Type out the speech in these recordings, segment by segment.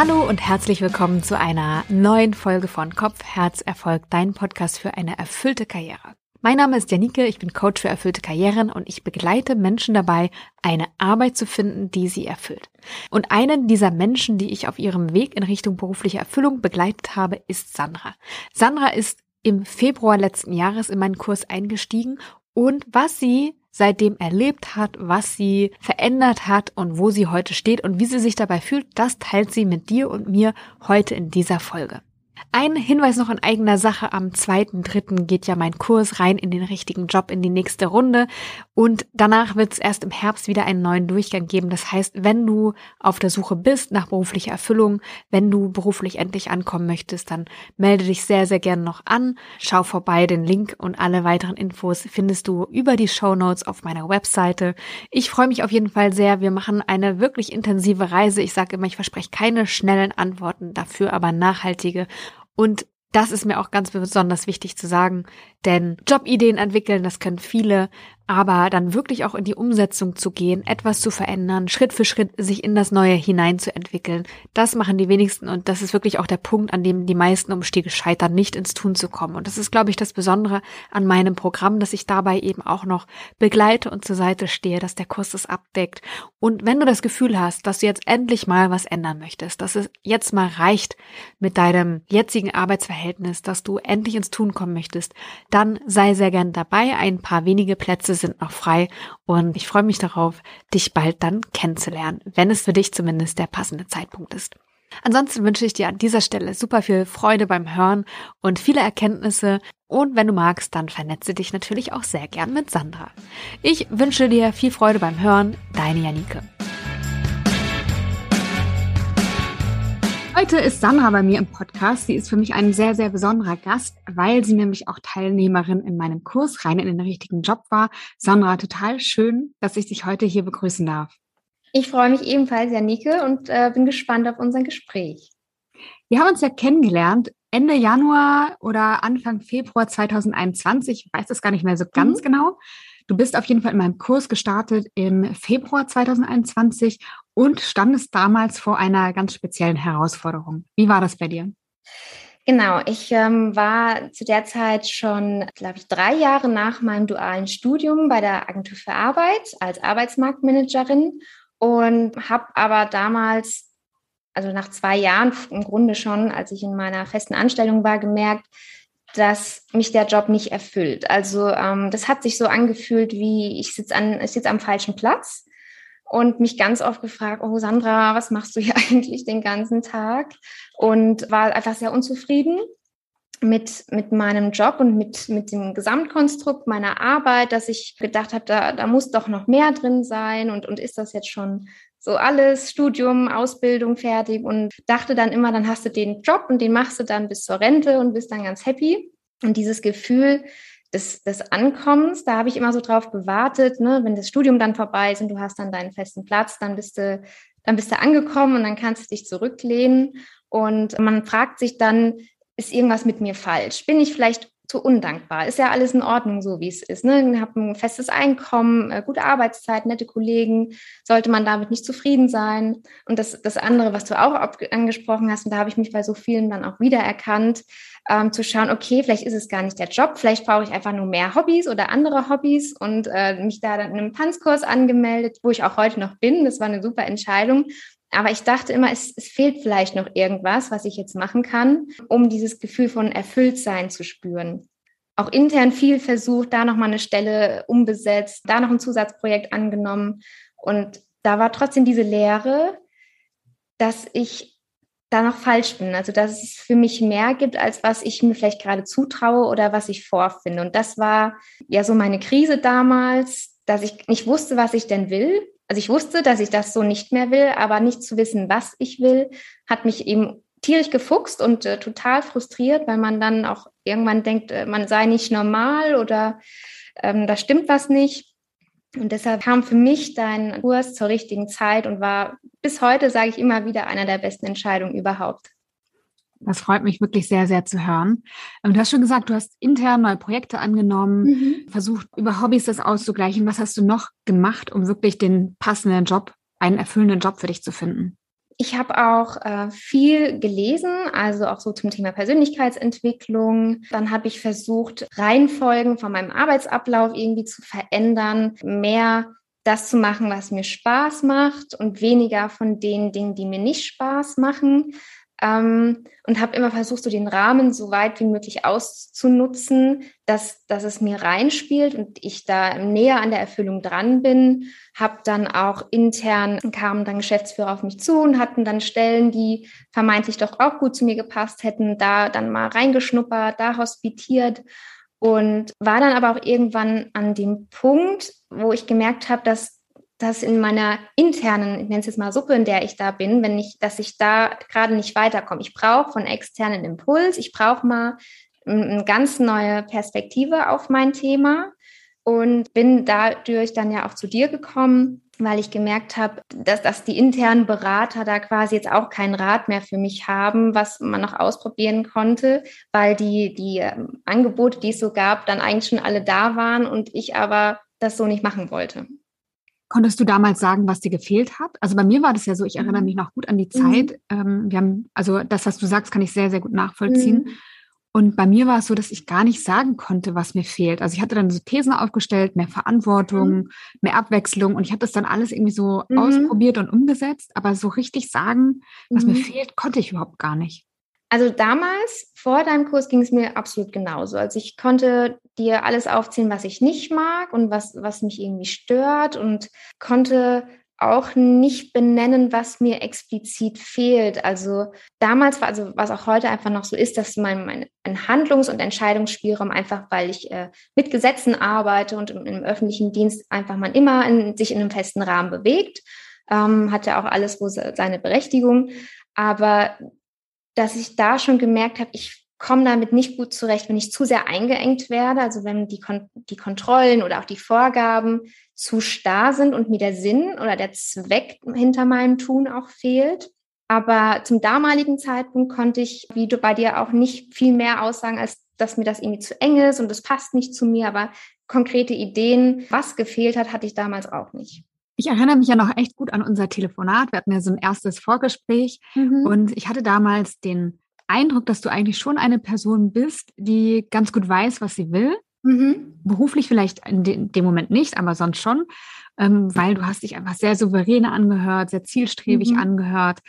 Hallo und herzlich willkommen zu einer neuen Folge von Kopf, Herz, Erfolg, dein Podcast für eine erfüllte Karriere. Mein Name ist Janike, ich bin Coach für erfüllte Karrieren und ich begleite Menschen dabei, eine Arbeit zu finden, die sie erfüllt. Und einen dieser Menschen, die ich auf ihrem Weg in Richtung berufliche Erfüllung begleitet habe, ist Sandra. Sandra ist im Februar letzten Jahres in meinen Kurs eingestiegen und was sie seitdem erlebt hat, was sie verändert hat und wo sie heute steht und wie sie sich dabei fühlt, das teilt sie mit dir und mir heute in dieser Folge. Ein Hinweis noch in eigener Sache. Am 2.3. geht ja mein Kurs rein in den richtigen Job in die nächste Runde. Und danach wird es erst im Herbst wieder einen neuen Durchgang geben. Das heißt, wenn du auf der Suche bist nach beruflicher Erfüllung, wenn du beruflich endlich ankommen möchtest, dann melde dich sehr, sehr gerne noch an. Schau vorbei. Den Link und alle weiteren Infos findest du über die Show Notes auf meiner Webseite. Ich freue mich auf jeden Fall sehr. Wir machen eine wirklich intensive Reise. Ich sage immer, ich verspreche keine schnellen Antworten, dafür aber nachhaltige und das ist mir auch ganz besonders wichtig zu sagen, denn Jobideen entwickeln, das können viele, aber dann wirklich auch in die Umsetzung zu gehen, etwas zu verändern, Schritt für Schritt sich in das Neue hineinzuentwickeln, das machen die wenigsten und das ist wirklich auch der Punkt, an dem die meisten Umstiege scheitern, nicht ins Tun zu kommen. Und das ist, glaube ich, das Besondere an meinem Programm, dass ich dabei eben auch noch begleite und zur Seite stehe, dass der Kurs das abdeckt. Und wenn du das Gefühl hast, dass du jetzt endlich mal was ändern möchtest, dass es jetzt mal reicht mit deinem jetzigen Arbeitsverhältnis, dass du endlich ins Tun kommen möchtest, dann sei sehr gern dabei. Ein paar wenige Plätze sind noch frei und ich freue mich darauf, dich bald dann kennenzulernen, wenn es für dich zumindest der passende Zeitpunkt ist. Ansonsten wünsche ich dir an dieser Stelle super viel Freude beim Hören und viele Erkenntnisse. Und wenn du magst, dann vernetze dich natürlich auch sehr gern mit Sandra. Ich wünsche dir viel Freude beim Hören. Deine Janike. Heute ist Sandra bei mir im Podcast. Sie ist für mich ein sehr, sehr besonderer Gast, weil sie nämlich auch Teilnehmerin in meinem Kurs rein in den richtigen Job war. Sandra, total schön, dass ich dich heute hier begrüßen darf. Ich freue mich ebenfalls, Janike, und äh, bin gespannt auf unser Gespräch. Wir haben uns ja kennengelernt Ende Januar oder Anfang Februar 2021. Ich weiß das gar nicht mehr so ganz mhm. genau. Du bist auf jeden Fall in meinem Kurs gestartet im Februar 2021 und standest damals vor einer ganz speziellen Herausforderung. Wie war das bei dir? Genau, ich ähm, war zu der Zeit schon, glaube ich, drei Jahre nach meinem dualen Studium bei der Agentur für Arbeit als Arbeitsmarktmanagerin und habe aber damals, also nach zwei Jahren im Grunde schon, als ich in meiner festen Anstellung war, gemerkt, dass mich der Job nicht erfüllt. Also ähm, das hat sich so angefühlt, wie ich sitze sitze am falschen Platz und mich ganz oft gefragt, oh Sandra, was machst du hier eigentlich den ganzen Tag? Und war einfach sehr unzufrieden mit, mit meinem Job und mit, mit dem Gesamtkonstrukt meiner Arbeit, dass ich gedacht habe, da, da muss doch noch mehr drin sein und, und ist das jetzt schon so alles, Studium, Ausbildung fertig und dachte dann immer, dann hast du den Job und den machst du dann bis zur Rente und bist dann ganz happy. Und dieses Gefühl des, des Ankommens, da habe ich immer so drauf gewartet, ne? wenn das Studium dann vorbei ist und du hast dann deinen festen Platz, dann bist du, dann bist du angekommen und dann kannst du dich zurücklehnen. Und man fragt sich dann, ist irgendwas mit mir falsch? Bin ich vielleicht zu undankbar. Ist ja alles in Ordnung, so wie es ist. Ne? Ich habe ein festes Einkommen, äh, gute Arbeitszeit, nette Kollegen. Sollte man damit nicht zufrieden sein? Und das, das andere, was du auch angesprochen hast, und da habe ich mich bei so vielen dann auch wiedererkannt, ähm, zu schauen, okay, vielleicht ist es gar nicht der Job, vielleicht brauche ich einfach nur mehr Hobbys oder andere Hobbys und äh, mich da dann in einem Tanzkurs angemeldet, wo ich auch heute noch bin. Das war eine super Entscheidung. Aber ich dachte immer, es, es, fehlt vielleicht noch irgendwas, was ich jetzt machen kann, um dieses Gefühl von Erfülltsein zu spüren. Auch intern viel versucht, da nochmal eine Stelle umbesetzt, da noch ein Zusatzprojekt angenommen. Und da war trotzdem diese Lehre, dass ich da noch falsch bin. Also, dass es für mich mehr gibt, als was ich mir vielleicht gerade zutraue oder was ich vorfinde. Und das war ja so meine Krise damals, dass ich nicht wusste, was ich denn will also ich wusste, dass ich das so nicht mehr will, aber nicht zu wissen, was ich will, hat mich eben tierisch gefuchst und äh, total frustriert, weil man dann auch irgendwann denkt, äh, man sei nicht normal oder ähm, da stimmt was nicht. Und deshalb kam für mich dein Kurs zur richtigen Zeit und war bis heute, sage ich immer wieder, einer der besten Entscheidungen überhaupt. Das freut mich wirklich sehr, sehr zu hören. Du hast schon gesagt, du hast intern neue Projekte angenommen, mhm. versucht, über Hobbys das auszugleichen. Was hast du noch gemacht, um wirklich den passenden Job, einen erfüllenden Job für dich zu finden? ich habe auch äh, viel gelesen, also auch so zum Thema Persönlichkeitsentwicklung. Dann habe ich versucht, Reihenfolgen von meinem Arbeitsablauf irgendwie zu verändern, mehr das zu machen, was mir Spaß macht und weniger von den Dingen, die mir nicht Spaß machen. Ähm, und habe immer versucht, so den Rahmen so weit wie möglich auszunutzen, dass, dass es mir reinspielt und ich da näher an der Erfüllung dran bin. Habe dann auch intern, kamen dann Geschäftsführer auf mich zu und hatten dann Stellen, die vermeintlich doch auch gut zu mir gepasst hätten, da dann mal reingeschnuppert, da hospitiert und war dann aber auch irgendwann an dem Punkt, wo ich gemerkt habe, dass dass in meiner internen, ich nenne es jetzt mal Suppe, in der ich da bin, wenn ich, dass ich da gerade nicht weiterkomme. Ich brauche von externen Impuls, ich brauche mal eine ganz neue Perspektive auf mein Thema und bin dadurch dann ja auch zu dir gekommen, weil ich gemerkt habe, dass, dass die internen Berater da quasi jetzt auch keinen Rat mehr für mich haben, was man noch ausprobieren konnte, weil die, die ähm, Angebote, die es so gab, dann eigentlich schon alle da waren und ich aber das so nicht machen wollte. Konntest du damals sagen, was dir gefehlt hat? Also bei mir war das ja so, ich erinnere mhm. mich noch gut an die mhm. Zeit. Mhm. wir haben, also das, was du sagst, kann ich sehr, sehr gut nachvollziehen. Mhm. Und bei mir war es so, dass ich gar nicht sagen konnte, was mir fehlt. Also ich hatte dann so Thesen aufgestellt, mehr Verantwortung, mhm. mehr Abwechslung und ich habe das dann alles irgendwie so mhm. ausprobiert und umgesetzt. Aber so richtig sagen, was mir fehlt, konnte ich überhaupt gar nicht. Also damals, vor deinem Kurs, ging es mir absolut genauso. Also ich konnte dir alles aufzählen, was ich nicht mag und was, was mich irgendwie stört und konnte auch nicht benennen, was mir explizit fehlt. Also damals war, also was auch heute einfach noch so ist, dass mein, mein ein Handlungs- und Entscheidungsspielraum einfach, weil ich äh, mit Gesetzen arbeite und im, im öffentlichen Dienst einfach man immer in, sich in einem festen Rahmen bewegt, ähm, hat ja auch alles wo seine Berechtigung. Aber dass ich da schon gemerkt habe, ich komme damit nicht gut zurecht, wenn ich zu sehr eingeengt werde, also wenn die, Kon die Kontrollen oder auch die Vorgaben zu starr sind und mir der Sinn oder der Zweck hinter meinem Tun auch fehlt. Aber zum damaligen Zeitpunkt konnte ich, wie du bei dir auch, nicht viel mehr aussagen, als dass mir das irgendwie zu eng ist und das passt nicht zu mir. Aber konkrete Ideen, was gefehlt hat, hatte ich damals auch nicht. Ich erinnere mich ja noch echt gut an unser Telefonat. Wir hatten ja so ein erstes Vorgespräch mhm. und ich hatte damals den Eindruck, dass du eigentlich schon eine Person bist, die ganz gut weiß, was sie will. Mhm. Beruflich vielleicht in, de in, dem Moment nicht, aber sonst schon, ähm, weil du hast dich einfach sehr souverän angehört, sehr zielstrebig mhm. angehört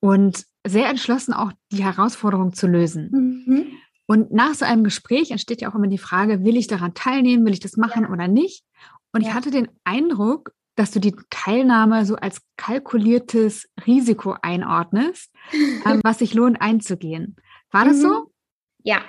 und sehr entschlossen auch die Herausforderung zu lösen. Mhm. Und nach so einem Gespräch entsteht ja auch immer die Frage, will ich daran teilnehmen, will ich das machen ja. oder nicht? Und ja. ich hatte den Eindruck, dass du die Teilnahme so als kalkuliertes Risiko einordnest, ähm, was sich lohnt einzugehen. War das mhm. so? Ja,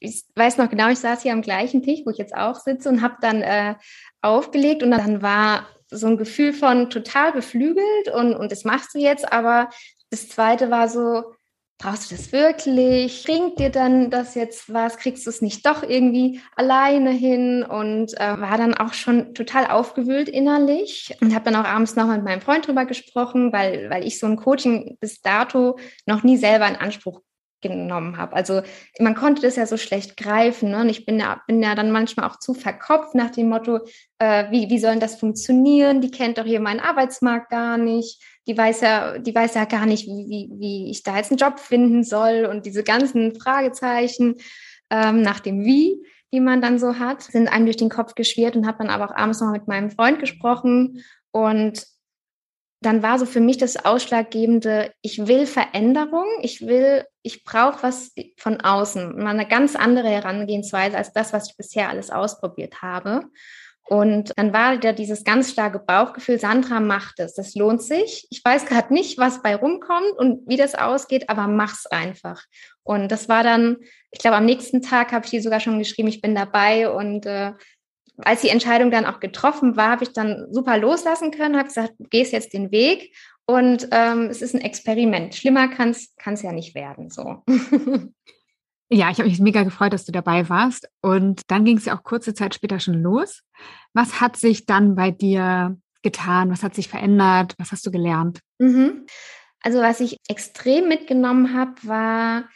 ich weiß noch genau, ich saß hier am gleichen Tisch, wo ich jetzt auch sitze und habe dann äh, aufgelegt und dann war so ein Gefühl von total beflügelt und, und das machst du jetzt, aber das zweite war so, brauchst du das wirklich? Bringt dir dann das jetzt was? Kriegst du es nicht doch irgendwie alleine hin? Und äh, war dann auch schon total aufgewühlt innerlich und habe dann auch abends noch mit meinem Freund drüber gesprochen, weil, weil ich so ein Coaching bis dato noch nie selber in Anspruch genommen habe. Also man konnte das ja so schlecht greifen. Ne? Und ich bin ja, bin ja dann manchmal auch zu verkopft nach dem Motto, äh, wie, wie soll das funktionieren? Die kennt doch hier meinen Arbeitsmarkt gar nicht die weiß ja, die weiß ja gar nicht, wie, wie, ich da jetzt einen Job finden soll und diese ganzen Fragezeichen ähm, nach dem Wie, die man dann so hat, sind einem durch den Kopf geschwirrt und habe dann aber auch abends noch mit meinem Freund gesprochen und dann war so für mich das Ausschlaggebende, ich will Veränderung, ich will, ich brauche was von außen, mal eine ganz andere Herangehensweise als das, was ich bisher alles ausprobiert habe. Und dann war da dieses ganz starke Bauchgefühl, Sandra macht es, das lohnt sich. Ich weiß gerade nicht, was bei rumkommt und wie das ausgeht, aber mach's einfach. Und das war dann, ich glaube, am nächsten Tag habe ich dir sogar schon geschrieben, ich bin dabei. Und äh, als die Entscheidung dann auch getroffen war, habe ich dann super loslassen können, habe gesagt, du gehst jetzt den Weg und ähm, es ist ein Experiment. Schlimmer kann es ja nicht werden. So. Ja, ich habe mich mega gefreut, dass du dabei warst. Und dann ging es ja auch kurze Zeit später schon los. Was hat sich dann bei dir getan? Was hat sich verändert? Was hast du gelernt? Mhm. Also was ich extrem mitgenommen habe, war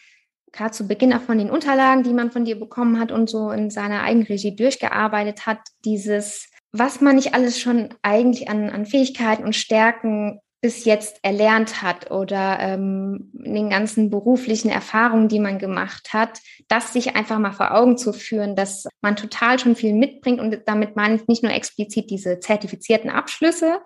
gerade zu Beginn auch von den Unterlagen, die man von dir bekommen hat und so in seiner Eigenregie durchgearbeitet hat, dieses, was man nicht alles schon eigentlich an, an Fähigkeiten und Stärken bis jetzt erlernt hat oder ähm, den ganzen beruflichen Erfahrungen, die man gemacht hat, das sich einfach mal vor Augen zu führen, dass man total schon viel mitbringt und damit meine ich nicht nur explizit diese zertifizierten Abschlüsse,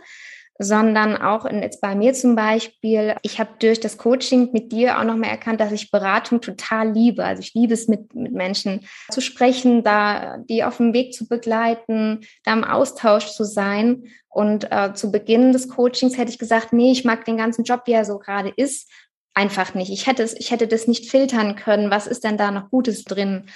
sondern auch in, jetzt bei mir zum Beispiel, ich habe durch das Coaching mit dir auch nochmal erkannt, dass ich Beratung total liebe. Also ich liebe es, mit, mit Menschen zu sprechen, da die auf dem Weg zu begleiten, da im Austausch zu sein. Und äh, zu Beginn des Coachings hätte ich gesagt, nee, ich mag den ganzen Job, wie er so gerade ist, einfach nicht. Ich hätte es, ich hätte das nicht filtern können. Was ist denn da noch Gutes drin?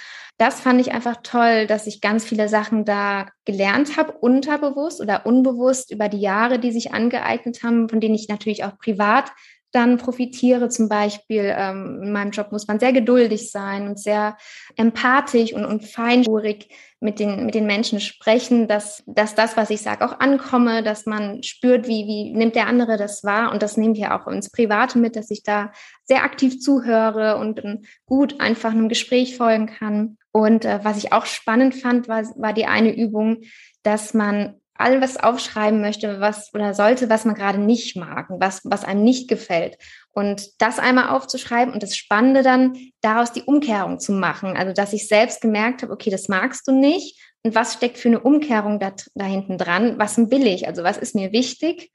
das fand ich einfach toll, dass ich ganz viele Sachen da gelernt habe, unterbewusst oder unbewusst über die Jahre, die sich angeeignet haben, von denen ich natürlich auch privat dann profitiere. Zum Beispiel ähm, in meinem Job muss man sehr geduldig sein und sehr empathisch und, und feinspurig mit den, mit den Menschen sprechen, dass, dass das, was ich sage, auch ankomme, dass man spürt, wie, wie nimmt der andere das wahr. Und das nehmen wir auch ins Private mit, dass ich da sehr aktiv zuhöre und gut einfach einem Gespräch folgen kann. Und äh, was ich auch spannend fand, war, war die eine Übung, dass man alles aufschreiben möchte, was oder sollte, was man gerade nicht mag, was, was einem nicht gefällt. Und das einmal aufzuschreiben und das Spannende dann, daraus die Umkehrung zu machen. Also, dass ich selbst gemerkt habe, okay, das magst du nicht. Und was steckt für eine Umkehrung da, da hinten dran? Was will ich? Also, was ist mir wichtig?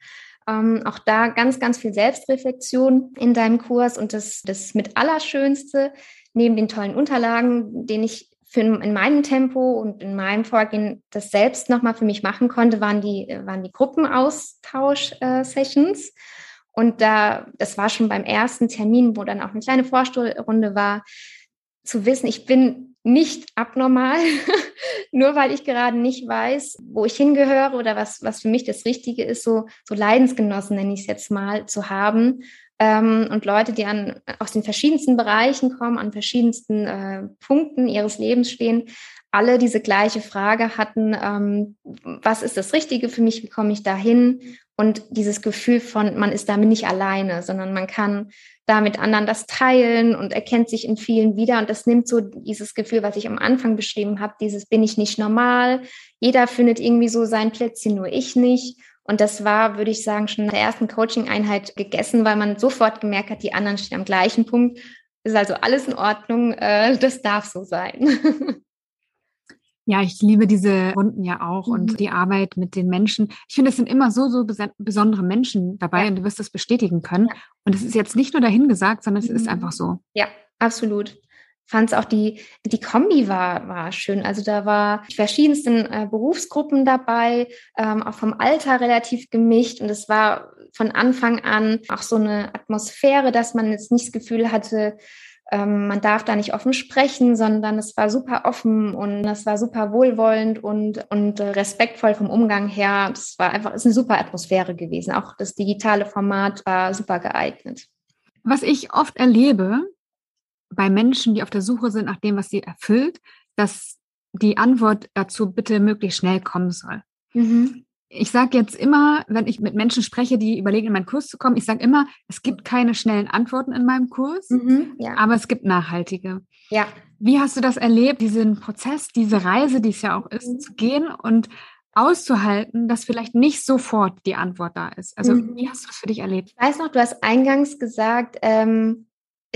Ähm, auch da ganz, ganz viel Selbstreflexion in deinem Kurs. Und das, das mit Allerschönste, neben den tollen Unterlagen, den ich für in meinem Tempo und in meinem Vorgehen das selbst nochmal für mich machen konnte, waren die, waren die Gruppenaustausch-Sessions. Und da, das war schon beim ersten Termin, wo dann auch eine kleine Vorstuhlrunde war, zu wissen, ich bin nicht abnormal, nur weil ich gerade nicht weiß, wo ich hingehöre oder was, was für mich das Richtige ist, so, so Leidensgenossen nenne ich es jetzt mal, zu haben ähm, und Leute, die an, aus den verschiedensten Bereichen kommen, an verschiedensten äh, Punkten ihres Lebens stehen, alle diese gleiche Frage hatten, ähm, was ist das Richtige für mich, wie komme ich dahin? Und dieses Gefühl von, man ist damit nicht alleine, sondern man kann da mit anderen das teilen und erkennt sich in vielen wieder. Und das nimmt so dieses Gefühl, was ich am Anfang beschrieben habe, dieses bin ich nicht normal. Jeder findet irgendwie so sein Plätzchen, nur ich nicht. Und das war, würde ich sagen, schon in der ersten Coaching-Einheit gegessen, weil man sofort gemerkt hat, die anderen stehen am gleichen Punkt. Ist also alles in Ordnung, äh, das darf so sein. Ja, ich liebe diese Runden ja auch mhm. und die Arbeit mit den Menschen. Ich finde, es sind immer so, so besondere Menschen dabei ja. und du wirst das bestätigen können. Ja. Und es ist jetzt nicht nur dahingesagt, sondern es mhm. ist einfach so. Ja, absolut fand es auch die, die Kombi war, war schön. Also da war die verschiedensten äh, Berufsgruppen dabei, ähm, auch vom Alter relativ gemischt. Und es war von Anfang an auch so eine Atmosphäre, dass man jetzt nicht das Gefühl hatte, ähm, man darf da nicht offen sprechen, sondern es war super offen und es war super wohlwollend und, und äh, respektvoll vom Umgang her. Es war einfach, ist eine super Atmosphäre gewesen. Auch das digitale Format war super geeignet. Was ich oft erlebe, bei Menschen, die auf der Suche sind nach dem, was sie erfüllt, dass die Antwort dazu bitte möglichst schnell kommen soll. Mhm. Ich sage jetzt immer, wenn ich mit Menschen spreche, die überlegen, in meinen Kurs zu kommen, ich sage immer, es gibt keine schnellen Antworten in meinem Kurs, mhm, ja. aber es gibt nachhaltige. Ja. Wie hast du das erlebt, diesen Prozess, diese Reise, die es ja auch ist, mhm. zu gehen und auszuhalten, dass vielleicht nicht sofort die Antwort da ist? Also, mhm. wie hast du das für dich erlebt? Ich weiß noch, du hast eingangs gesagt, ähm,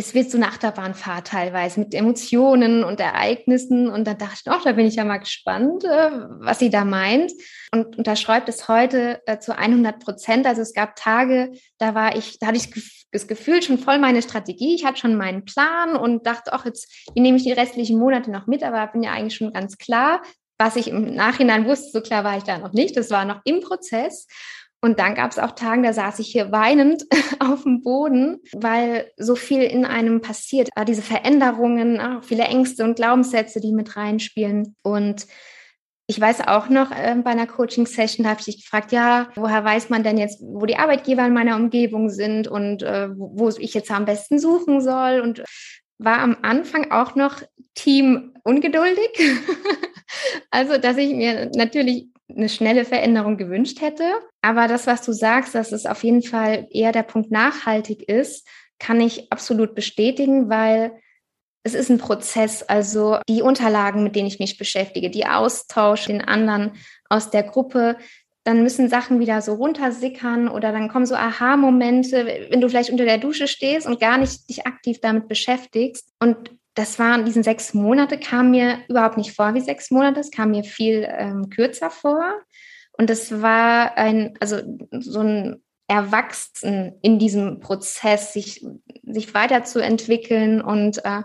es wird so eine Achterbahnfahrt teilweise mit Emotionen und Ereignissen. Und da dachte ich, oh, da bin ich ja mal gespannt, äh, was sie da meint. Und unterschreibt es heute äh, zu 100 Prozent. Also es gab Tage, da war ich, da hatte ich das Gefühl schon voll meine Strategie. Ich hatte schon meinen Plan und dachte, ach, jetzt nehme ich die restlichen Monate noch mit, aber bin ja eigentlich schon ganz klar. Was ich im Nachhinein wusste, so klar war ich da noch nicht. Das war noch im Prozess. Und dann gab es auch Tage, da saß ich hier weinend auf dem Boden, weil so viel in einem passiert. Diese Veränderungen, auch viele Ängste und Glaubenssätze, die mit reinspielen. Und ich weiß auch noch, äh, bei einer Coaching-Session habe ich dich gefragt, ja, woher weiß man denn jetzt, wo die Arbeitgeber in meiner Umgebung sind und äh, wo ich jetzt am besten suchen soll? Und war am Anfang auch noch Team ungeduldig. also, dass ich mir natürlich eine schnelle Veränderung gewünscht hätte. Aber das, was du sagst, dass es auf jeden Fall eher der Punkt nachhaltig ist, kann ich absolut bestätigen, weil es ist ein Prozess. Also die Unterlagen, mit denen ich mich beschäftige, die Austausch den anderen aus der Gruppe, dann müssen Sachen wieder so runtersickern oder dann kommen so Aha-Momente, wenn du vielleicht unter der Dusche stehst und gar nicht dich aktiv damit beschäftigst. Und das waren, diesen sechs Monate kam mir überhaupt nicht vor wie sechs Monate, es kam mir viel ähm, kürzer vor. Und es war ein, also so ein Erwachsen in diesem Prozess, sich, sich weiterzuentwickeln. Und äh,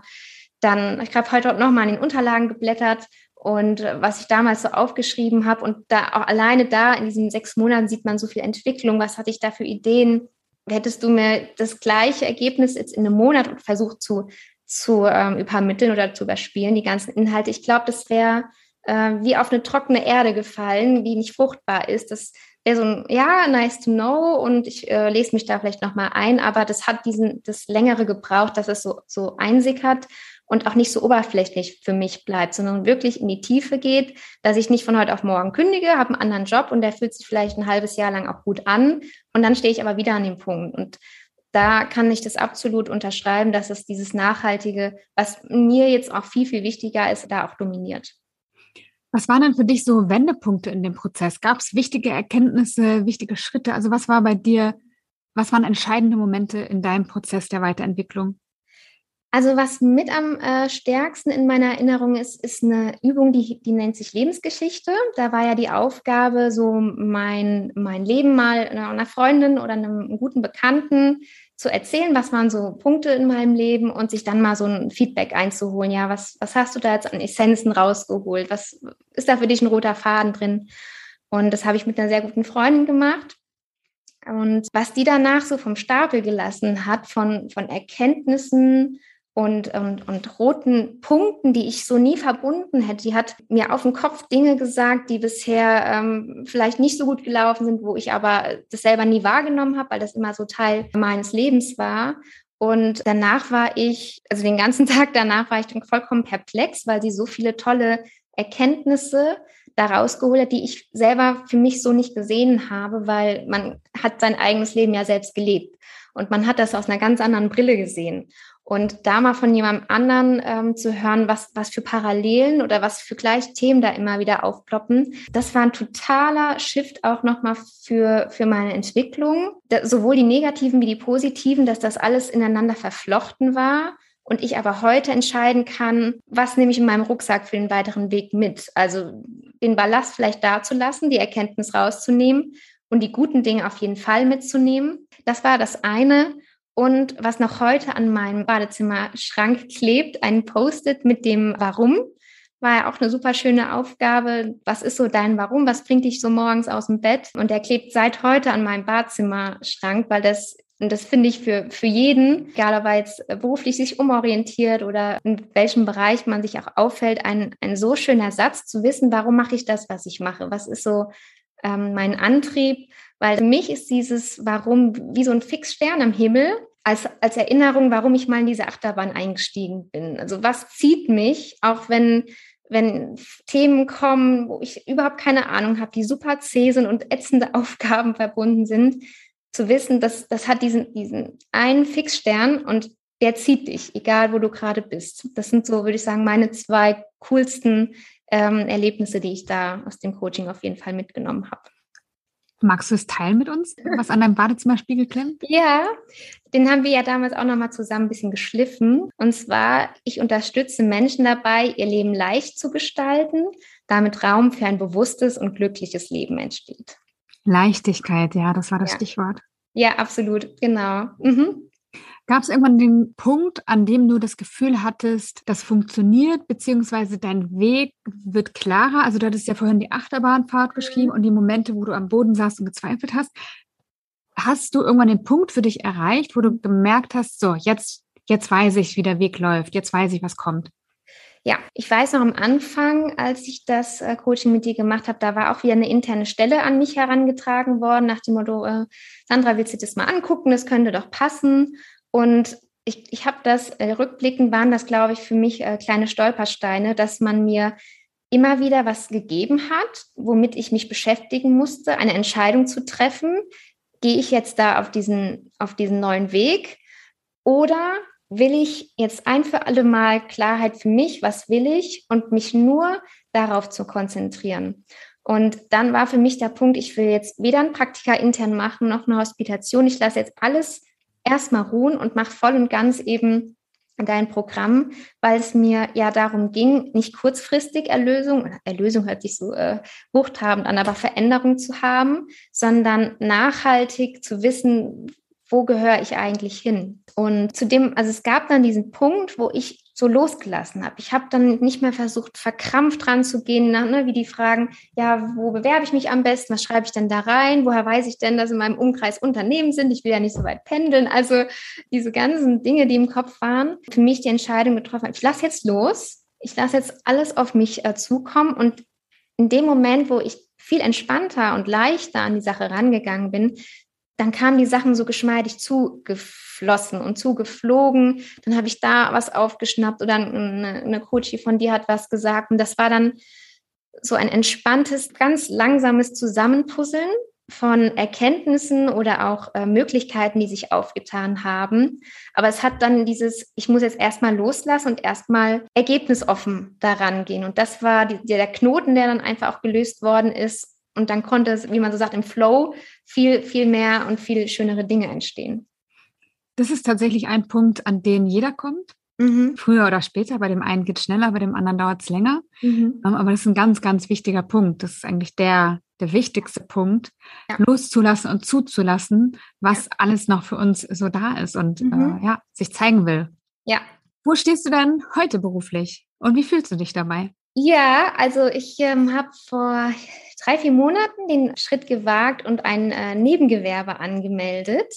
dann, ich habe heute noch mal in den Unterlagen geblättert und äh, was ich damals so aufgeschrieben habe. Und da auch alleine da in diesen sechs Monaten sieht man so viel Entwicklung. Was hatte ich da für Ideen? Hättest du mir das gleiche Ergebnis jetzt in einem Monat versucht zu, zu ähm, übermitteln oder zu überspielen, die ganzen Inhalte? Ich glaube, das wäre äh, wie auf eine trockene Erde gefallen, die nicht fruchtbar ist. Das wäre so ein, ja, nice to know und ich äh, lese mich da vielleicht nochmal ein, aber das hat diesen, das längere gebraucht, dass es so, so einsickert und auch nicht so oberflächlich für mich bleibt, sondern wirklich in die Tiefe geht, dass ich nicht von heute auf morgen kündige, habe einen anderen Job und der fühlt sich vielleicht ein halbes Jahr lang auch gut an und dann stehe ich aber wieder an dem Punkt und da kann ich das absolut unterschreiben, dass es dieses Nachhaltige, was mir jetzt auch viel, viel wichtiger ist, da auch dominiert. Was waren denn für dich so Wendepunkte in dem Prozess? Gab es wichtige Erkenntnisse, wichtige Schritte? Also was war bei dir, was waren entscheidende Momente in deinem Prozess der Weiterentwicklung? Also was mit am äh, stärksten in meiner Erinnerung ist, ist eine Übung, die, die nennt sich Lebensgeschichte. Da war ja die Aufgabe, so mein, mein Leben mal einer Freundin oder einem guten Bekannten zu erzählen, was waren so Punkte in meinem Leben und sich dann mal so ein Feedback einzuholen. Ja, was, was hast du da jetzt an Essenzen rausgeholt? Was ist da für dich ein roter Faden drin? Und das habe ich mit einer sehr guten Freundin gemacht. Und was die danach so vom Stapel gelassen hat, von, von Erkenntnissen, und, und, und roten Punkten, die ich so nie verbunden hätte. Die hat mir auf den Kopf Dinge gesagt, die bisher ähm, vielleicht nicht so gut gelaufen sind, wo ich aber das selber nie wahrgenommen habe, weil das immer so Teil meines Lebens war. Und danach war ich, also den ganzen Tag danach war ich dann vollkommen perplex, weil sie so viele tolle Erkenntnisse daraus geholt hat, die ich selber für mich so nicht gesehen habe, weil man hat sein eigenes Leben ja selbst gelebt. Und man hat das aus einer ganz anderen Brille gesehen. Und da mal von jemandem anderen ähm, zu hören, was, was für Parallelen oder was für gleich Themen da immer wieder aufploppen, das war ein totaler Shift auch nochmal für, für meine Entwicklung. Da, sowohl die negativen wie die positiven, dass das alles ineinander verflochten war. Und ich aber heute entscheiden kann, was nehme ich in meinem Rucksack für den weiteren Weg mit. Also den Ballast vielleicht dazulassen, die Erkenntnis rauszunehmen und die guten Dinge auf jeden Fall mitzunehmen. Das war das eine. Und was noch heute an meinem Badezimmerschrank klebt, ein Post-it mit dem Warum. War ja auch eine super schöne Aufgabe. Was ist so dein Warum? Was bringt dich so morgens aus dem Bett? Und der klebt seit heute an meinem Badezimmerschrank, weil das und das finde ich für, für jeden, egal ob er jetzt beruflich sich umorientiert oder in welchem Bereich man sich auch auffällt, ein, ein so schöner Satz zu wissen, warum mache ich das, was ich mache? Was ist so ähm, mein Antrieb? Weil für mich ist dieses Warum wie so ein Fixstern am Himmel als, als Erinnerung, warum ich mal in diese Achterbahn eingestiegen bin. Also was zieht mich, auch wenn, wenn Themen kommen, wo ich überhaupt keine Ahnung habe, die super zäh sind und ätzende Aufgaben verbunden sind, zu wissen, dass das hat diesen, diesen einen Fixstern und der zieht dich, egal wo du gerade bist. Das sind so, würde ich sagen, meine zwei coolsten ähm, Erlebnisse, die ich da aus dem Coaching auf jeden Fall mitgenommen habe. Magst du es teilen mit uns, was an deinem Badezimmerspiegel klemmt? Ja, den haben wir ja damals auch nochmal zusammen ein bisschen geschliffen. Und zwar, ich unterstütze Menschen dabei, ihr Leben leicht zu gestalten, damit Raum für ein bewusstes und glückliches Leben entsteht. Leichtigkeit, ja, das war das ja. Stichwort. Ja, absolut, genau. Mhm. Gab es irgendwann den Punkt, an dem du das Gefühl hattest, das funktioniert, beziehungsweise dein Weg wird klarer? Also du hattest ja vorhin die Achterbahnfahrt beschrieben und die Momente, wo du am Boden saßt und gezweifelt hast. Hast du irgendwann den Punkt für dich erreicht, wo du gemerkt hast, so, jetzt, jetzt weiß ich, wie der Weg läuft, jetzt weiß ich, was kommt? Ja, ich weiß noch am Anfang, als ich das äh, Coaching mit dir gemacht habe, da war auch wieder eine interne Stelle an mich herangetragen worden, nach dem Motto, äh, Sandra, willst du das mal angucken? Das könnte doch passen. Und ich, ich habe das, äh, rückblickend waren das, glaube ich, für mich äh, kleine Stolpersteine, dass man mir immer wieder was gegeben hat, womit ich mich beschäftigen musste, eine Entscheidung zu treffen. Gehe ich jetzt da auf diesen, auf diesen neuen Weg oder will ich jetzt ein für alle Mal Klarheit für mich, was will ich und mich nur darauf zu konzentrieren. Und dann war für mich der Punkt, ich will jetzt weder ein Praktika intern machen noch eine Hospitation. Ich lasse jetzt alles erstmal ruhen und mache voll und ganz eben dein Programm, weil es mir ja darum ging, nicht kurzfristig Erlösung, Erlösung hört sich so äh, hochtrabend an, aber Veränderung zu haben, sondern nachhaltig zu wissen, wo gehöre ich eigentlich hin? Und zudem, also es gab dann diesen Punkt, wo ich so losgelassen habe. Ich habe dann nicht mehr versucht, verkrampft dran zu gehen, ne, wie die fragen, ja, wo bewerbe ich mich am besten? Was schreibe ich denn da rein? Woher weiß ich denn, dass in meinem Umkreis Unternehmen sind? Ich will ja nicht so weit pendeln. Also diese ganzen Dinge, die im Kopf waren, für mich die Entscheidung getroffen, ich lasse jetzt los. Ich lasse jetzt alles auf mich äh, zukommen und in dem Moment, wo ich viel entspannter und leichter an die Sache rangegangen bin, dann kamen die Sachen so geschmeidig zugeflossen und zugeflogen. Dann habe ich da was aufgeschnappt oder eine, eine Coachie von dir hat was gesagt. Und das war dann so ein entspanntes, ganz langsames Zusammenpuzzeln von Erkenntnissen oder auch äh, Möglichkeiten, die sich aufgetan haben. Aber es hat dann dieses, ich muss jetzt erstmal loslassen und erstmal ergebnisoffen daran gehen. Und das war die, der Knoten, der dann einfach auch gelöst worden ist und dann konnte es, wie man so sagt, im Flow viel, viel mehr und viel schönere Dinge entstehen. Das ist tatsächlich ein Punkt, an den jeder kommt. Mhm. Früher oder später. Bei dem einen geht es schneller, bei dem anderen dauert es länger. Mhm. Ähm, aber das ist ein ganz, ganz wichtiger Punkt. Das ist eigentlich der, der wichtigste Punkt, ja. loszulassen und zuzulassen, was ja. alles noch für uns so da ist und mhm. äh, ja, sich zeigen will. Ja. Wo stehst du denn heute beruflich und wie fühlst du dich dabei? Ja, also ich ähm, habe vor drei, vier Monaten den Schritt gewagt und ein äh, Nebengewerbe angemeldet.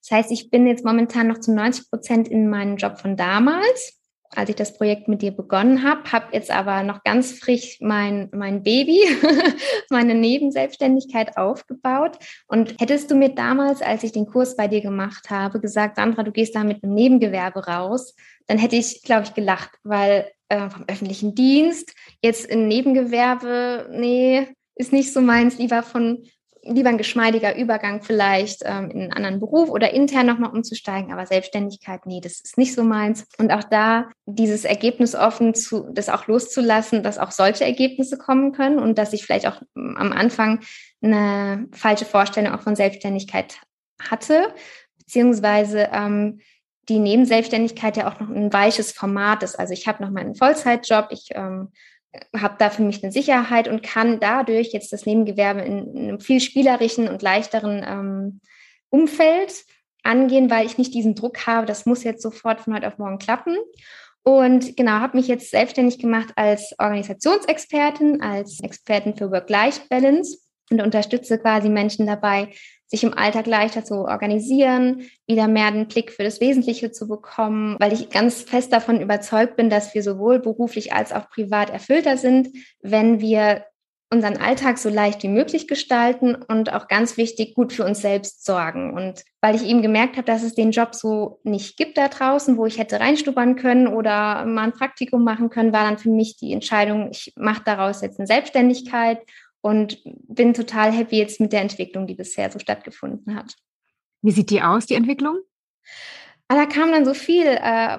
Das heißt, ich bin jetzt momentan noch zu 90 Prozent in meinem Job von damals, als ich das Projekt mit dir begonnen habe, habe jetzt aber noch ganz frisch mein, mein Baby, meine Nebenselbstständigkeit aufgebaut. Und hättest du mir damals, als ich den Kurs bei dir gemacht habe, gesagt, Sandra, du gehst da mit einem Nebengewerbe raus, dann hätte ich, glaube ich, gelacht, weil äh, vom öffentlichen Dienst, jetzt in Nebengewerbe, nee, ist nicht so meins, lieber von lieber ein geschmeidiger Übergang vielleicht ähm, in einen anderen Beruf oder intern nochmal umzusteigen, aber Selbstständigkeit, nee, das ist nicht so meins. Und auch da dieses Ergebnis offen zu, das auch loszulassen, dass auch solche Ergebnisse kommen können und dass ich vielleicht auch ähm, am Anfang eine falsche Vorstellung auch von Selbstständigkeit hatte, beziehungsweise ähm, die Nebenselbstständigkeit ja auch noch ein weiches Format ist. Also ich habe noch meinen Vollzeitjob, ich ähm, habe da für mich eine Sicherheit und kann dadurch jetzt das Nebengewerbe in, in einem viel spielerischen und leichteren ähm, Umfeld angehen, weil ich nicht diesen Druck habe, das muss jetzt sofort von heute auf morgen klappen. Und genau, habe mich jetzt selbstständig gemacht als Organisationsexpertin, als Expertin für Work-Life-Balance und unterstütze quasi Menschen dabei, sich im Alltag leichter zu organisieren, wieder mehr den Blick für das Wesentliche zu bekommen, weil ich ganz fest davon überzeugt bin, dass wir sowohl beruflich als auch privat erfüllter sind, wenn wir unseren Alltag so leicht wie möglich gestalten und auch ganz wichtig, gut für uns selbst sorgen. Und weil ich eben gemerkt habe, dass es den Job so nicht gibt da draußen, wo ich hätte reinstuppern können oder mal ein Praktikum machen können, war dann für mich die Entscheidung, ich mache daraus jetzt eine Selbstständigkeit und bin total happy jetzt mit der Entwicklung, die bisher so stattgefunden hat. Wie sieht die aus, die Entwicklung? Ah, da kam dann so viel, äh,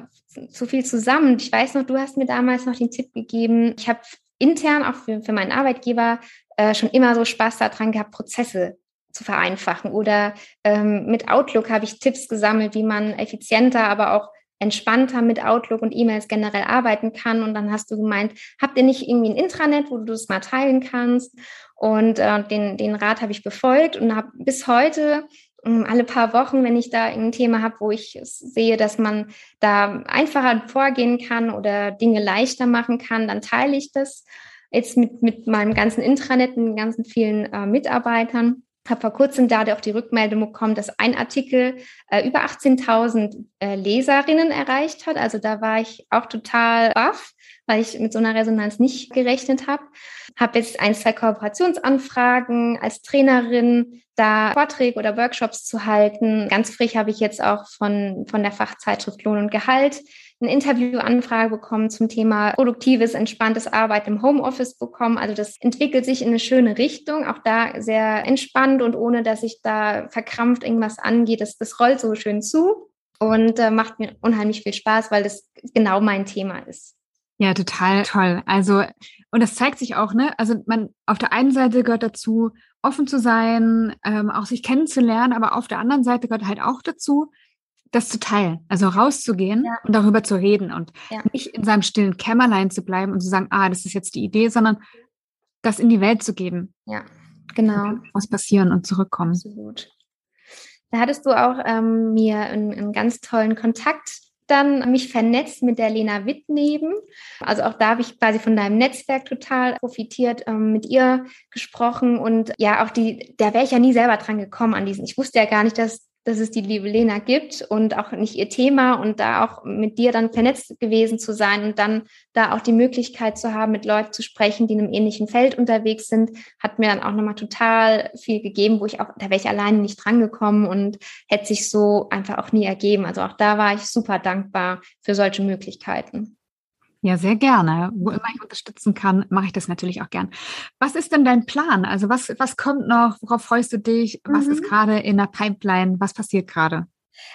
so viel zusammen. Ich weiß noch, du hast mir damals noch den Tipp gegeben. Ich habe intern auch für, für meinen Arbeitgeber äh, schon immer so Spaß daran gehabt, Prozesse zu vereinfachen. Oder ähm, mit Outlook habe ich Tipps gesammelt, wie man effizienter, aber auch entspannter mit Outlook und E-Mails generell arbeiten kann. Und dann hast du gemeint, habt ihr nicht irgendwie ein Intranet, wo du das mal teilen kannst? Und äh, den, den Rat habe ich befolgt und habe bis heute ähm, alle paar Wochen, wenn ich da ein Thema habe, wo ich sehe, dass man da einfacher vorgehen kann oder Dinge leichter machen kann, dann teile ich das jetzt mit, mit meinem ganzen Intranet, mit ganzen vielen äh, Mitarbeitern habe vor kurzem da auch die Rückmeldung bekommen, dass ein Artikel äh, über 18.000 äh, Leserinnen erreicht hat. Also da war ich auch total baff, weil ich mit so einer Resonanz nicht gerechnet habe. Habe jetzt ein, zwei Kooperationsanfragen als Trainerin, da Vorträge oder Workshops zu halten. Ganz frisch habe ich jetzt auch von, von der Fachzeitschrift Lohn und Gehalt eine Interviewanfrage bekommen zum Thema produktives, entspanntes Arbeiten im Homeoffice bekommen. Also das entwickelt sich in eine schöne Richtung, auch da sehr entspannt und ohne, dass sich da verkrampft irgendwas angeht. Das, das rollt so schön zu. und äh, macht mir unheimlich viel Spaß, weil das genau mein Thema ist. Ja, total toll. Also, und das zeigt sich auch, ne? Also man auf der einen Seite gehört dazu, offen zu sein, ähm, auch sich kennenzulernen, aber auf der anderen Seite gehört halt auch dazu, das zu teilen, also rauszugehen ja. und darüber zu reden und ja. nicht in seinem stillen Kämmerlein zu bleiben und zu sagen, ah, das ist jetzt die Idee, sondern das in die Welt zu geben. Ja, genau. Was passieren und zurückkommen. Absolut. Da hattest du auch ähm, mir einen, einen ganz tollen Kontakt dann mich vernetzt mit der Lena Wittneben. Also auch da habe ich quasi von deinem Netzwerk total profitiert, ähm, mit ihr gesprochen und ja, auch die, da wäre ich ja nie selber dran gekommen an diesen. Ich wusste ja gar nicht, dass dass es die liebe Lena gibt und auch nicht ihr Thema und da auch mit dir dann vernetzt gewesen zu sein und dann da auch die Möglichkeit zu haben, mit Leuten zu sprechen, die in einem ähnlichen Feld unterwegs sind, hat mir dann auch nochmal total viel gegeben, wo ich auch, da wäre ich alleine nicht drangekommen und hätte sich so einfach auch nie ergeben. Also auch da war ich super dankbar für solche Möglichkeiten. Ja, sehr gerne. Wo immer ich unterstützen kann, mache ich das natürlich auch gern. Was ist denn dein Plan? Also was, was kommt noch? Worauf freust du dich? Was mhm. ist gerade in der Pipeline? Was passiert gerade?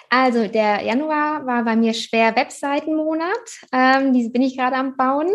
Also der Januar war bei mir schwer Webseitenmonat. Ähm, die bin ich gerade am Bauen.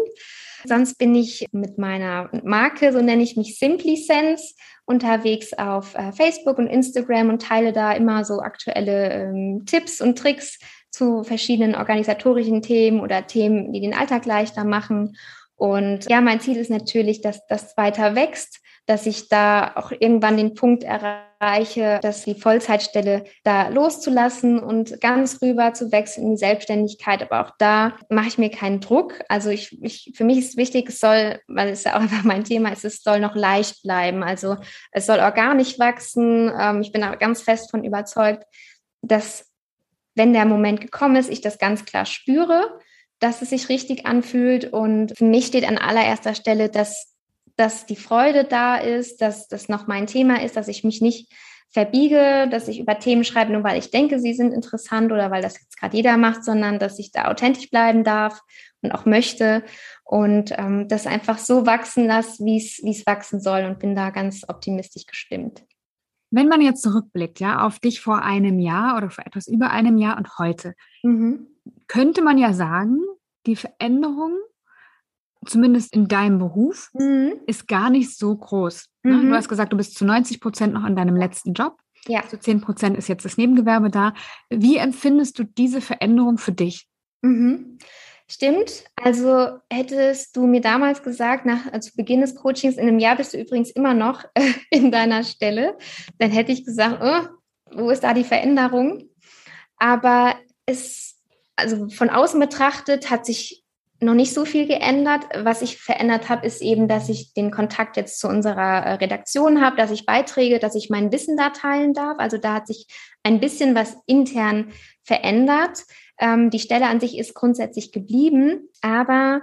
Sonst bin ich mit meiner Marke, so nenne ich mich Simply Sense, unterwegs auf äh, Facebook und Instagram und teile da immer so aktuelle ähm, Tipps und Tricks zu verschiedenen organisatorischen Themen oder Themen, die den Alltag leichter machen. Und ja, mein Ziel ist natürlich, dass das weiter wächst, dass ich da auch irgendwann den Punkt erreiche, dass die Vollzeitstelle da loszulassen und ganz rüber zu wechseln in die Selbstständigkeit. Aber auch da mache ich mir keinen Druck. Also ich, ich für mich ist wichtig, es soll, weil es ja auch einfach mein Thema ist, es soll noch leicht bleiben. Also es soll organisch wachsen. Ähm, ich bin auch ganz fest von überzeugt, dass wenn der Moment gekommen ist, ich das ganz klar spüre, dass es sich richtig anfühlt. Und für mich steht an allererster Stelle, dass, dass die Freude da ist, dass das noch mein Thema ist, dass ich mich nicht verbiege, dass ich über Themen schreibe, nur weil ich denke, sie sind interessant oder weil das jetzt gerade jeder macht, sondern dass ich da authentisch bleiben darf und auch möchte und ähm, das einfach so wachsen lasse, wie es wachsen soll und bin da ganz optimistisch gestimmt. Wenn man jetzt zurückblickt, ja, auf dich vor einem Jahr oder vor etwas über einem Jahr und heute, mhm. könnte man ja sagen, die Veränderung, zumindest in deinem Beruf, mhm. ist gar nicht so groß. Ne? Mhm. Du hast gesagt, du bist zu 90 Prozent noch in deinem letzten Job. Ja. Zu 10 Prozent ist jetzt das Nebengewerbe da. Wie empfindest du diese Veränderung für dich? Stimmt. Also hättest du mir damals gesagt, nach also Beginn des Coachings, in einem Jahr bist du übrigens immer noch äh, in deiner Stelle, dann hätte ich gesagt, oh, wo ist da die Veränderung? Aber es, also von außen betrachtet, hat sich noch nicht so viel geändert. Was sich verändert habe, ist eben, dass ich den Kontakt jetzt zu unserer äh, Redaktion habe, dass ich Beiträge, dass ich mein Wissen da teilen darf. Also da hat sich ein bisschen was intern verändert. Ähm, die Stelle an sich ist grundsätzlich geblieben, aber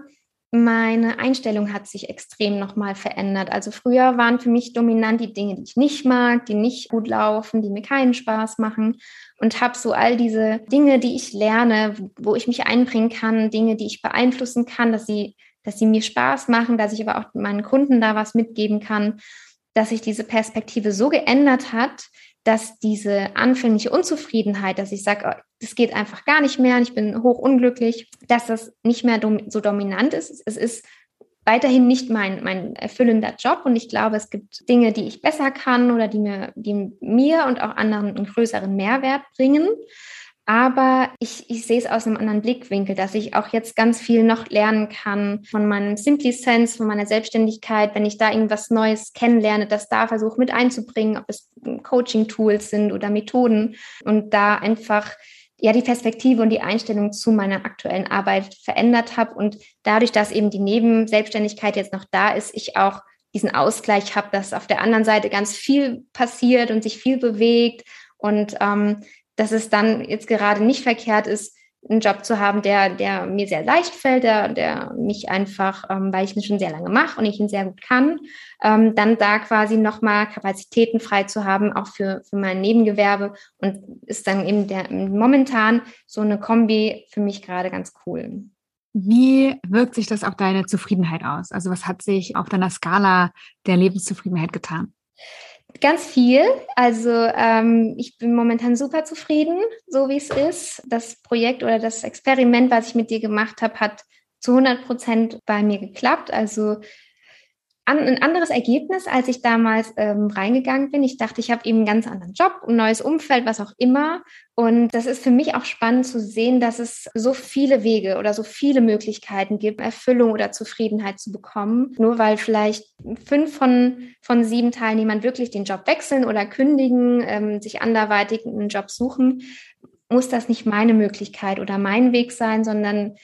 meine Einstellung hat sich extrem nochmal verändert. Also früher waren für mich dominant die Dinge, die ich nicht mag, die nicht gut laufen, die mir keinen Spaß machen und habe so all diese Dinge, die ich lerne, wo ich mich einbringen kann, Dinge, die ich beeinflussen kann, dass sie, dass sie mir Spaß machen, dass ich aber auch meinen Kunden da was mitgeben kann, dass sich diese Perspektive so geändert hat, dass diese anfängliche Unzufriedenheit, dass ich sage, oh, das geht einfach gar nicht mehr und ich bin hoch unglücklich, dass das nicht mehr so dominant ist. Es ist weiterhin nicht mein, mein erfüllender Job und ich glaube, es gibt Dinge, die ich besser kann oder die mir, die mir und auch anderen einen größeren Mehrwert bringen. Aber ich, ich sehe es aus einem anderen Blickwinkel, dass ich auch jetzt ganz viel noch lernen kann von meinem Simply Sense, von meiner Selbstständigkeit, wenn ich da irgendwas Neues kennenlerne, das da versuche mit einzubringen, ob es Coaching-Tools sind oder Methoden und da einfach ja die Perspektive und die Einstellung zu meiner aktuellen Arbeit verändert habe und dadurch, dass eben die Nebenselbstständigkeit jetzt noch da ist, ich auch diesen Ausgleich habe, dass auf der anderen Seite ganz viel passiert und sich viel bewegt und ähm, dass es dann jetzt gerade nicht verkehrt ist, einen Job zu haben, der, der mir sehr leicht fällt, der, der mich einfach, ähm, weil ich ihn schon sehr lange mache und ich ihn sehr gut kann, ähm, dann da quasi nochmal Kapazitäten frei zu haben, auch für, für mein Nebengewerbe und ist dann eben der, momentan so eine Kombi für mich gerade ganz cool. Wie wirkt sich das auf deine Zufriedenheit aus? Also was hat sich auf deiner Skala der Lebenszufriedenheit getan? Ganz viel. Also ähm, ich bin momentan super zufrieden, so wie es ist. Das Projekt oder das Experiment, was ich mit dir gemacht habe, hat zu 100 Prozent bei mir geklappt. Also an, ein anderes Ergebnis, als ich damals ähm, reingegangen bin. Ich dachte, ich habe eben einen ganz anderen Job, ein neues Umfeld, was auch immer. Und das ist für mich auch spannend zu sehen, dass es so viele Wege oder so viele Möglichkeiten gibt, Erfüllung oder Zufriedenheit zu bekommen. Nur weil vielleicht fünf von, von sieben Teilnehmern wirklich den Job wechseln oder kündigen, ähm, sich anderweitig einen Job suchen, muss das nicht meine Möglichkeit oder mein Weg sein, sondern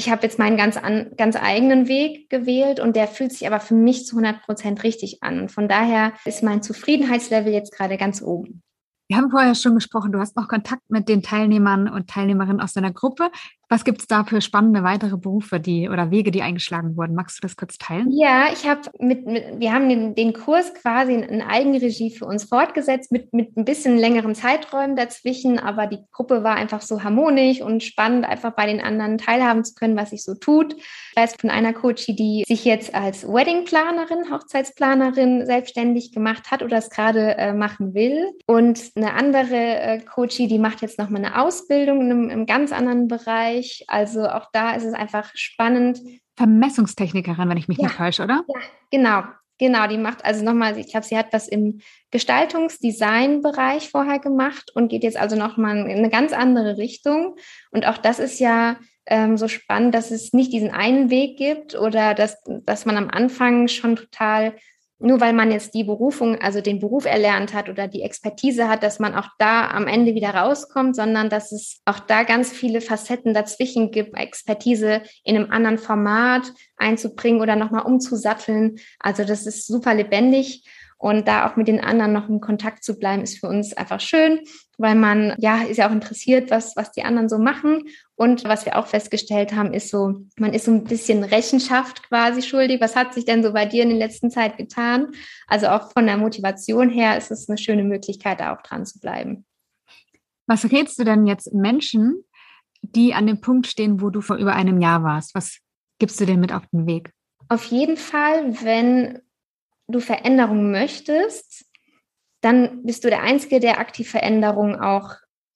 ich habe jetzt meinen ganz, an, ganz eigenen Weg gewählt und der fühlt sich aber für mich zu 100 Prozent richtig an. Und von daher ist mein Zufriedenheitslevel jetzt gerade ganz oben. Wir haben vorher schon gesprochen, du hast noch Kontakt mit den Teilnehmern und Teilnehmerinnen aus deiner Gruppe. Was gibt es da für spannende weitere Berufe, die oder Wege, die eingeschlagen wurden? Magst du das kurz teilen? Ja, ich habe mit, mit, wir haben den, den Kurs quasi in, in Eigenregie für uns fortgesetzt mit, mit ein bisschen längeren Zeiträumen dazwischen, aber die Gruppe war einfach so harmonisch und spannend, einfach bei den anderen teilhaben zu können, was sich so tut. Ich weiß von einer Coachie, die sich jetzt als Weddingplanerin, Hochzeitsplanerin selbstständig gemacht hat oder es gerade äh, machen will. Und eine andere äh, Coachie, die macht jetzt nochmal eine Ausbildung in einem, in einem ganz anderen Bereich Bereich. Also auch da ist es einfach spannend. Vermessungstechnikerin, wenn ich mich ja. nicht täusche, oder? Ja, genau. Genau, die macht also nochmal, ich glaube, sie hat was im Gestaltungsdesign-Bereich vorher gemacht und geht jetzt also nochmal in eine ganz andere Richtung. Und auch das ist ja ähm, so spannend, dass es nicht diesen einen Weg gibt oder dass, dass man am Anfang schon total nur weil man jetzt die Berufung, also den Beruf erlernt hat oder die Expertise hat, dass man auch da am Ende wieder rauskommt, sondern dass es auch da ganz viele Facetten dazwischen gibt, Expertise in einem anderen Format einzubringen oder nochmal umzusatteln. Also das ist super lebendig. Und da auch mit den anderen noch in Kontakt zu bleiben, ist für uns einfach schön, weil man ja ist ja auch interessiert, was, was die anderen so machen. Und was wir auch festgestellt haben, ist so, man ist so ein bisschen Rechenschaft quasi schuldig. Was hat sich denn so bei dir in der letzten Zeit getan? Also auch von der Motivation her ist es eine schöne Möglichkeit, da auch dran zu bleiben. Was rätst du denn jetzt Menschen, die an dem Punkt stehen, wo du vor über einem Jahr warst? Was gibst du denn mit auf den Weg? Auf jeden Fall, wenn du Veränderungen möchtest, dann bist du der Einzige, der aktiv Veränderungen auch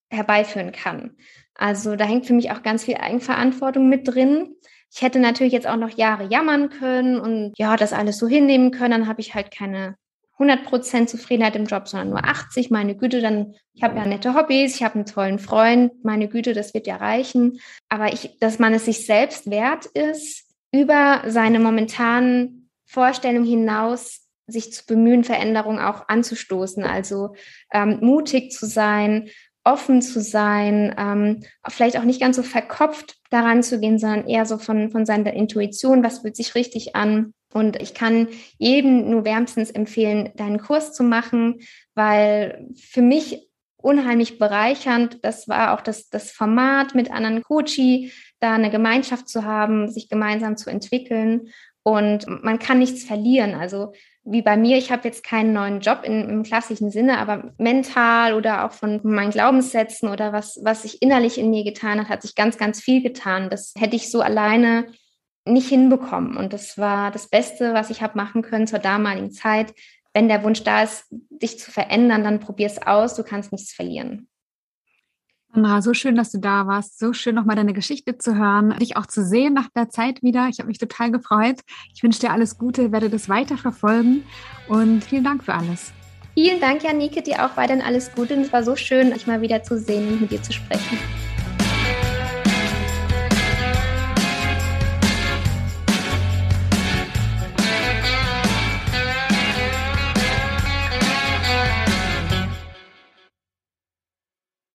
herbeiführen kann. Also da hängt für mich auch ganz viel Eigenverantwortung mit drin. Ich hätte natürlich jetzt auch noch Jahre jammern können und ja, das alles so hinnehmen können. Dann habe ich halt keine 100% Zufriedenheit im Job, sondern nur 80. Meine Güte, dann, ich habe ja nette Hobbys, ich habe einen tollen Freund. Meine Güte, das wird ja reichen. Aber ich, dass man es sich selbst wert ist, über seine momentanen Vorstellungen hinaus sich zu bemühen, Veränderungen auch anzustoßen, also ähm, mutig zu sein, offen zu sein, ähm, vielleicht auch nicht ganz so verkopft daran zu gehen, sondern eher so von, von seiner Intuition, was fühlt sich richtig an. Und ich kann jedem nur wärmstens empfehlen, deinen Kurs zu machen, weil für mich unheimlich bereichernd, das war auch das, das Format mit anderen Coachi, da eine Gemeinschaft zu haben, sich gemeinsam zu entwickeln. Und man kann nichts verlieren. Also wie bei mir, ich habe jetzt keinen neuen Job in, im klassischen Sinne, aber mental oder auch von meinen Glaubenssätzen oder was, was sich innerlich in mir getan hat, hat sich ganz, ganz viel getan. Das hätte ich so alleine nicht hinbekommen. Und das war das Beste, was ich habe machen können zur damaligen Zeit. Wenn der Wunsch da ist, dich zu verändern, dann probier es aus. Du kannst nichts verlieren. Sandra, so schön, dass du da warst. So schön, nochmal deine Geschichte zu hören, dich auch zu sehen nach der Zeit wieder. Ich habe mich total gefreut. Ich wünsche dir alles Gute, werde das weiter verfolgen und vielen Dank für alles. Vielen Dank, Janike, dir auch weiterhin alles Gute. Und es war so schön, dich mal wieder zu sehen und mit dir zu sprechen.